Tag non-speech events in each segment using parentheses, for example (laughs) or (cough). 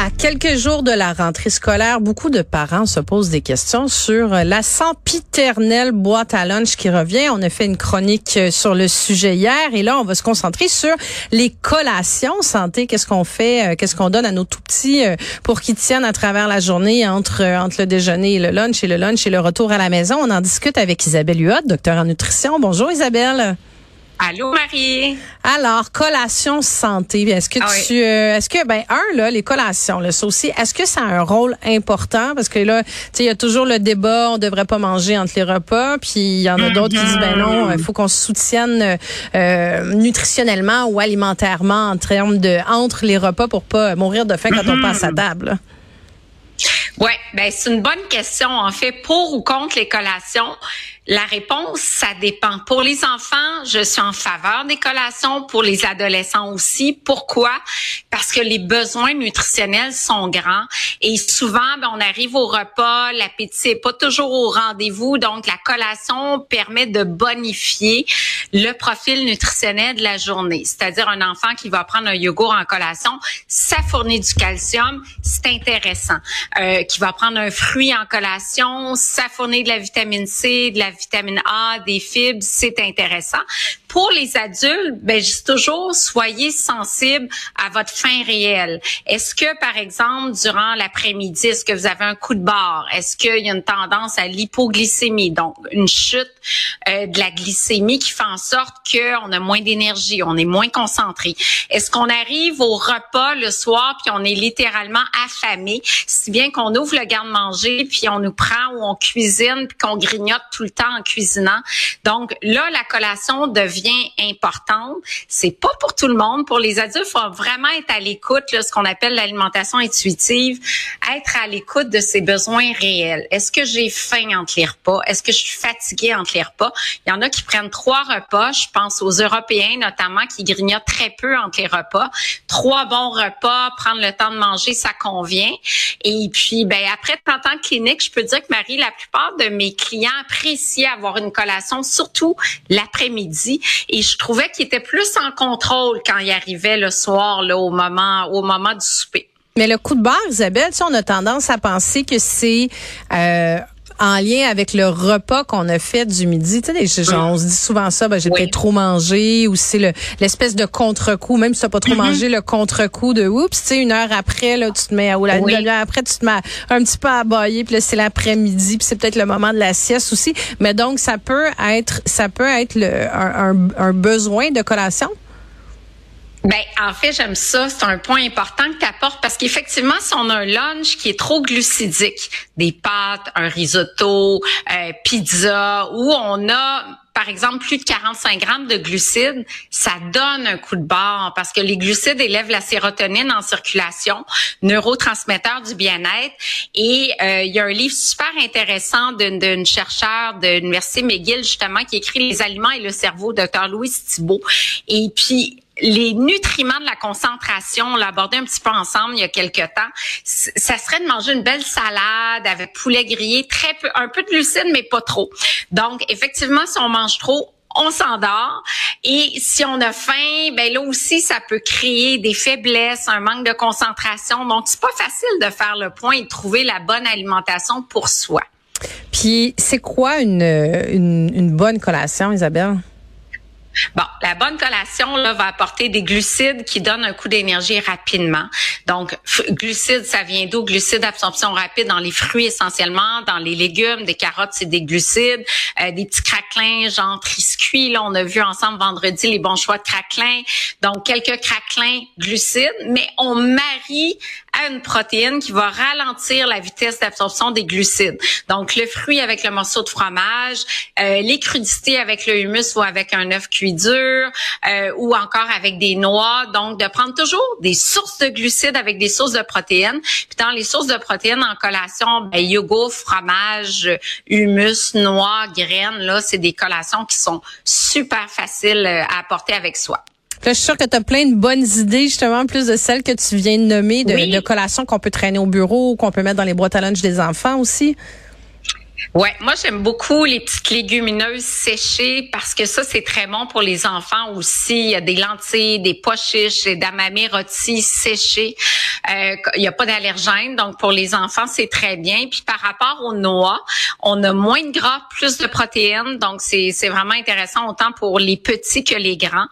À quelques jours de la rentrée scolaire, beaucoup de parents se posent des questions sur la sempiternelle boîte à lunch qui revient. On a fait une chronique sur le sujet hier et là, on va se concentrer sur les collations santé. Qu'est-ce qu'on fait? Euh, qu'est-ce qu'on donne à nos tout petits euh, pour qu'ils tiennent à travers la journée entre, euh, entre le déjeuner et le lunch et le lunch et le retour à la maison? On en discute avec Isabelle Huot, docteur en nutrition. Bonjour Isabelle. Allô Marie? Alors collation santé, est-ce que ah tu euh, est-ce que ben un là les collations ça aussi est-ce que ça a un rôle important? Parce que là tu sais il y a toujours le débat on devrait pas manger entre les repas puis il y en a d'autres qui disent ben non il faut qu'on se soutienne euh, nutritionnellement ou alimentairement en termes de entre les repas pour pas mourir de faim quand on passe à table. Ouais, ben c'est une bonne question en fait pour ou contre les collations. La réponse, ça dépend. Pour les enfants, je suis en faveur des collations. Pour les adolescents aussi. Pourquoi? Parce que les besoins nutritionnels sont grands et souvent, ben, on arrive au repas, l'appétit n'est pas toujours au rendez-vous. Donc, la collation permet de bonifier le profil nutritionnel de la journée. C'est-à-dire un enfant qui va prendre un yogourt en collation, ça fournit du calcium, c'est intéressant. Euh, qui va prendre un fruit en collation, ça fournit de la vitamine C, de la vitamine A, des fibres, c'est intéressant. Pour les adultes, ben, je dis toujours, soyez sensibles à votre faim réelle. Est-ce que, par exemple, durant l'après-midi, est-ce que vous avez un coup de barre? Est-ce qu'il y a une tendance à l'hypoglycémie? Donc, une chute euh, de la glycémie qui fait en sorte qu'on a moins d'énergie, on est moins concentré. Est-ce qu'on arrive au repas le soir puis on est littéralement affamé, si bien qu'on ouvre le garde-manger puis on nous prend ou on cuisine puis qu'on grignote tout le temps en cuisinant. Donc là, la collation devient importante. C'est pas pour tout le monde. Pour les adultes, faut vraiment être à l'écoute, ce qu'on appelle l'alimentation intuitive, être à l'écoute de ses besoins réels. Est-ce que j'ai faim entre les repas? Est-ce que je suis fatiguée entre les repas? Il y en a qui prennent trois repas. Je pense aux Européens notamment qui grignotent très peu entre les repas. Trois bons repas, prendre le temps de manger, ça convient. Et puis, ben après 30 ans de clinique, je peux dire que Marie, la plupart de mes clients apprécient avoir une collation, surtout l'après-midi. Et je trouvais qu'il était plus en contrôle quand il arrivait le soir, là, au moment, au moment du souper. Mais le coup de barre, Isabelle, on a tendance à penser que c'est euh, en lien avec le repas qu'on a fait du midi. Tu sais, on se dit souvent ça, ben, j'ai peut-être trop mangé, ou c'est l'espèce de contre-coup, même si tu n'as pas trop mm-hmm. mangé, le contre-coup de oups, tu sais, une heure après, là, tu te mets, ou la oui. après, tu te mets un petit peu à bailler, puis là, c'est l'après-midi, puis c'est peut-être le moment de la sieste aussi. Mais donc, ça peut être, ça peut être le, un, un besoin de collation? Ben, en fait, j'aime ça. C'est un point important que tu apportes parce qu'effectivement, si on a un lunch qui est trop glucidique, des pâtes, un risotto, euh, pizza, où on a par exemple, plus de 45 grammes de glucides, ça donne un coup de barre parce que les glucides élèvent la sérotonine en circulation, neurotransmetteur du bien-être. Et euh, il y a un livre super intéressant d'une chercheure de l'Université McGill, justement, qui écrit Les aliments et le cerveau, Dr. Louis Thibault. Et puis, les nutriments de la concentration, on l'a abordé un petit peu ensemble il y a quelques temps. Ça serait de manger une belle salade avec poulet grillé, très peu, un peu de glucides, mais pas trop. Donc, effectivement, si on mange trop, on s'endort. Et si on a faim, ben là aussi, ça peut créer des faiblesses, un manque de concentration. Donc, c'est pas facile de faire le point et de trouver la bonne alimentation pour soi. Puis, c'est quoi une, une, une bonne collation, Isabelle? Bon, la bonne collation là va apporter des glucides qui donnent un coup d'énergie rapidement. Donc, glucides, ça vient d'où? Glucides absorption rapide dans les fruits essentiellement, dans les légumes, des carottes, c'est des glucides, euh, des petits craquelins genre triscuits. Là, on a vu ensemble vendredi les bons choix de craquelins. Donc, quelques craquelins glucides, mais on marie à une protéine qui va ralentir la vitesse d'absorption des glucides. Donc, le fruit avec le morceau de fromage, euh, les crudités avec le humus ou avec un œuf cuit dur, euh, ou encore avec des noix. Donc, de prendre toujours des sources de glucides avec des sources de protéines. Puis dans les sources de protéines en collation, ben, yogourt, fromage, humus, noix, graines, là, c'est des collations qui sont super faciles euh, à apporter avec soi. Là, je suis sûre que tu as plein de bonnes idées, justement, plus de celles que tu viens de nommer, de, de collations qu'on peut traîner au bureau, qu'on peut mettre dans les boîtes à lunch des enfants aussi. Ouais, moi j'aime beaucoup les petites légumineuses séchées parce que ça c'est très bon pour les enfants aussi. Il y a des lentilles, des pois chiches, des damamés rôtis séchés. Euh, il n'y a pas d'allergènes, donc pour les enfants c'est très bien. Puis par rapport aux noix, on a moins de gras, plus de protéines, donc c'est c'est vraiment intéressant autant pour les petits que les grands.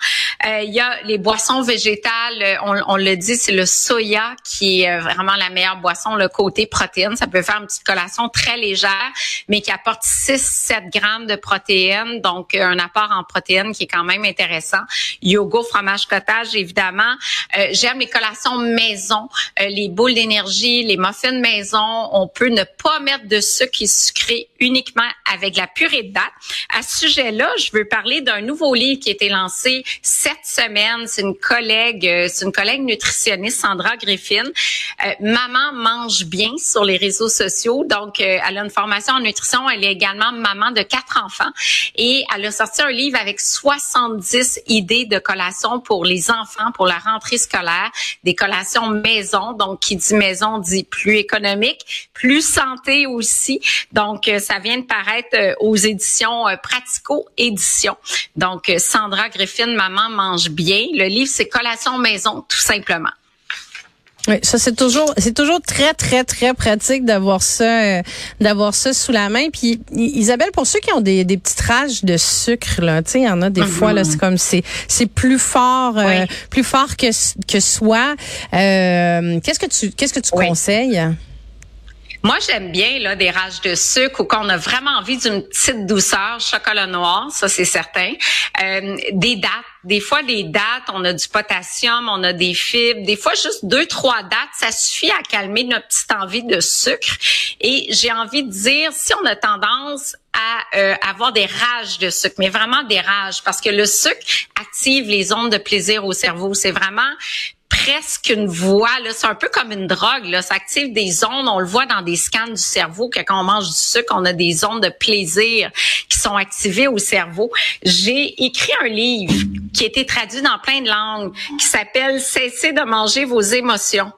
Euh, il y a les boissons végétales, on, on le dit, c'est le soya qui est vraiment la meilleure boisson, le côté protéines. Ça peut faire une petite collation très légère mais qui apporte 6-7 grammes de protéines, donc euh, un apport en protéines qui est quand même intéressant. Yogourt, fromage cottage, évidemment. Euh, j'aime les collations maison, euh, les boules d'énergie, les muffins maison. On peut ne pas mettre de sucre est sucré uniquement avec la purée de date. À ce sujet-là, je veux parler d'un nouveau livre qui a été lancé cette semaine. C'est une collègue, c'est une collègue nutritionniste, Sandra Griffin. Maman mange bien sur les réseaux sociaux. Donc, elle a une formation en nutrition. Elle est également maman de quatre enfants et elle a sorti un livre avec 70 idées de collations pour les enfants pour la rentrée scolaire, des collations maison. Donc, qui dit maison dit plus économique, plus santé aussi. Donc, euh, ça vient de paraître euh, aux éditions euh, Pratico Éditions. Donc, Sandra Griffin, Maman mange bien. Le livre, c'est Collations maison, tout simplement. Oui, ça c'est toujours c'est toujours très très très pratique d'avoir ça euh, d'avoir ça sous la main. Puis Isabelle, pour ceux qui ont des, des petites rages de sucre là, tu sais, il y en a des fois là, mm-hmm. c'est comme c'est c'est plus fort euh, plus fort que que soi. Euh, qu'est-ce que tu qu'est-ce que tu conseilles? Moi, j'aime bien là des rages de sucre ou qu'on a vraiment envie d'une petite douceur, chocolat noir, ça c'est certain. Euh, des dates, des fois des dates, on a du potassium, on a des fibres. Des fois, juste deux, trois dates, ça suffit à calmer notre petite envie de sucre. Et j'ai envie de dire, si on a tendance à euh, avoir des rages de sucre, mais vraiment des rages, parce que le sucre active les ondes de plaisir au cerveau. C'est vraiment presque une voie. C'est un peu comme une drogue. Là. Ça active des ondes. On le voit dans des scans du cerveau que quand on mange du sucre, on a des ondes de plaisir qui sont activées au cerveau. J'ai écrit un livre qui a été traduit dans plein de langues qui s'appelle Cessez de manger vos émotions.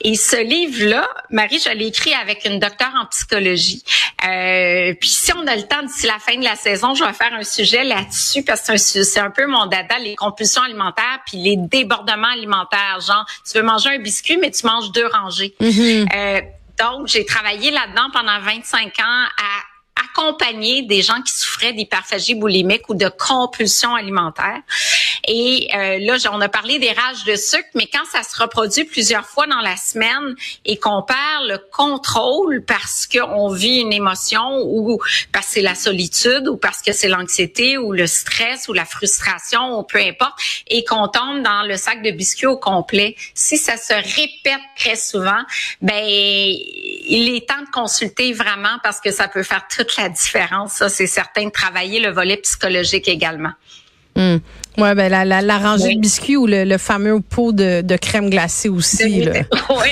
Et ce livre-là, Marie, je l'ai écrit avec une docteure en psychologie. Euh, puis si on a le temps d'ici la fin de la saison, je vais faire un sujet là-dessus parce que c'est un, peu mon dada, les compulsions alimentaires puis les débordements alimentaires. Genre, tu veux manger un biscuit, mais tu manges deux rangées. Mm-hmm. euh, donc, j'ai travaillé là-dedans pendant 25 ans à accompagner des gens qui souffraient d'hyperphagie boulimique ou de compulsion alimentaire. Et euh, là, on a parlé des rages de sucre, mais quand ça se reproduit plusieurs fois dans la semaine et qu'on perd le contrôle parce qu'on vit une émotion ou parce que c'est la solitude ou parce que c'est l'anxiété ou le stress ou la frustration ou peu importe, et qu'on tombe dans le sac de biscuits au complet, si ça se répète très souvent, ben il est temps de consulter vraiment parce que ça peut faire toute la différence. Ça, c'est certain de travailler le volet psychologique également. Hmm. Ouais, ben la, la, rangée de biscuits ou le, fameux pot de, de, crème glacée aussi. Là. (laughs) Oui.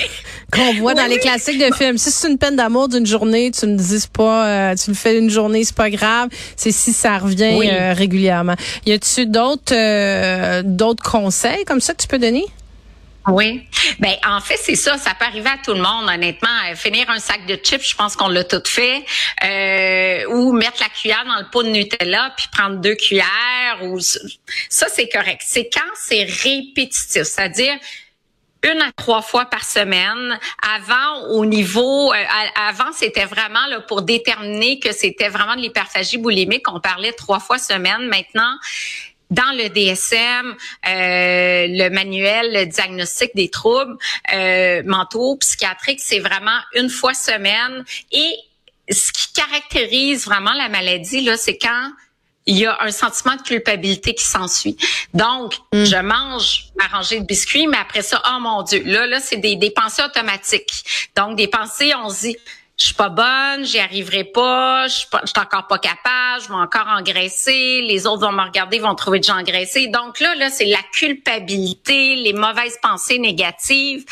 Qu'on voit dans les classiques de films. Si c'est une peine d'amour d'une journée, tu me dis pas, euh, tu le fais une journée, c'est pas grave. C'est si ça revient euh, régulièrement. Y a-tu d'autres euh, d'autres conseils comme ça que tu peux donner? Oui. Ben en fait c'est ça, ça peut arriver à tout le monde honnêtement. Euh, finir un sac de chips, je pense qu'on l'a tout fait. Euh, ou mettre la cuillère dans le pot de Nutella puis prendre deux cuillères. Ou ça c'est correct. C'est quand c'est répétitif, c'est-à-dire une à trois fois par semaine. Avant, au niveau, euh, avant, c'était vraiment là, pour déterminer que c'était vraiment de l'hyperphagie boulimique. On parlait trois fois semaine. Maintenant, dans le DSM, euh, le manuel le diagnostic des troubles euh, mentaux, psychiatriques, c'est vraiment une fois semaine. Et ce qui caractérise vraiment la maladie, là, c'est quand il y a un sentiment de culpabilité qui s'ensuit. Donc, mm. je mange ma rangée de biscuits, mais après ça, oh mon Dieu, là, là, c'est des, des pensées automatiques. Donc, des pensées, on se dit, je suis pas bonne, j'y arriverai pas, je suis, encore pas capable, je vais encore engraisser, les autres vont me regarder, vont trouver que j'ai engraissé. Donc là, là, c'est la culpabilité, les mauvaises pensées négatives.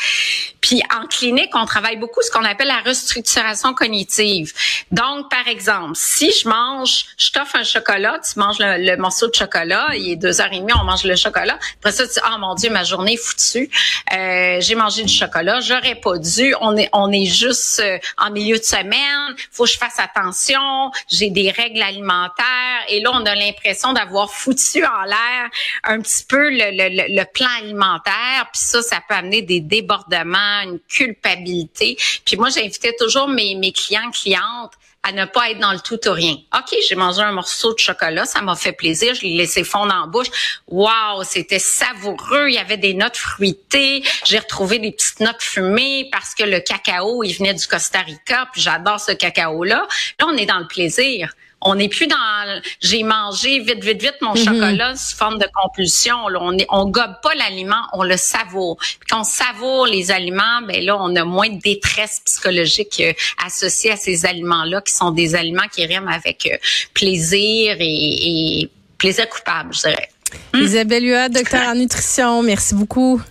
Puis en clinique, on travaille beaucoup ce qu'on appelle la restructuration cognitive. Donc, par exemple, si je mange, je t'offre un chocolat, tu manges le, morceau de chocolat, il est deux heures et demie, on mange le chocolat. Après ça, tu dis, oh mon Dieu, ma journée est foutue. Euh, j'ai mangé du chocolat, j'aurais pas dû. On est, on est juste euh, en milieu de semaine, faut que je fasse attention, j'ai des règles alimentaires. Et là, on a l'impression d'avoir foutu en l'air un petit peu le, le, le plan alimentaire. Puis ça, ça peut amener des débordements une culpabilité. Puis moi, j'invitais toujours mes, mes clients, clientes à ne pas être dans le tout ou rien. OK, j'ai mangé un morceau de chocolat, ça m'a fait plaisir, je l'ai laissé fondre en bouche. Wow, c'était savoureux, il y avait des notes fruitées, j'ai retrouvé des petites notes fumées parce que le cacao, il venait du Costa Rica, puis j'adore ce cacao-là. Là, on est dans le plaisir on n'est plus dans j'ai mangé vite vite vite mon mhm. chocolat sous forme de compulsion. On est, on gobe pas l'aliment on le savoure. Puis quand on savoure les aliments ben là on a moins de détresse psychologique euh, associée à ces aliments là qui sont des aliments qui riment avec euh, plaisir et, plaisir coupable je dirais. Isabelle Huot, docteur en nutrition merci beaucoup.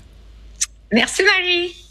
Merci Marie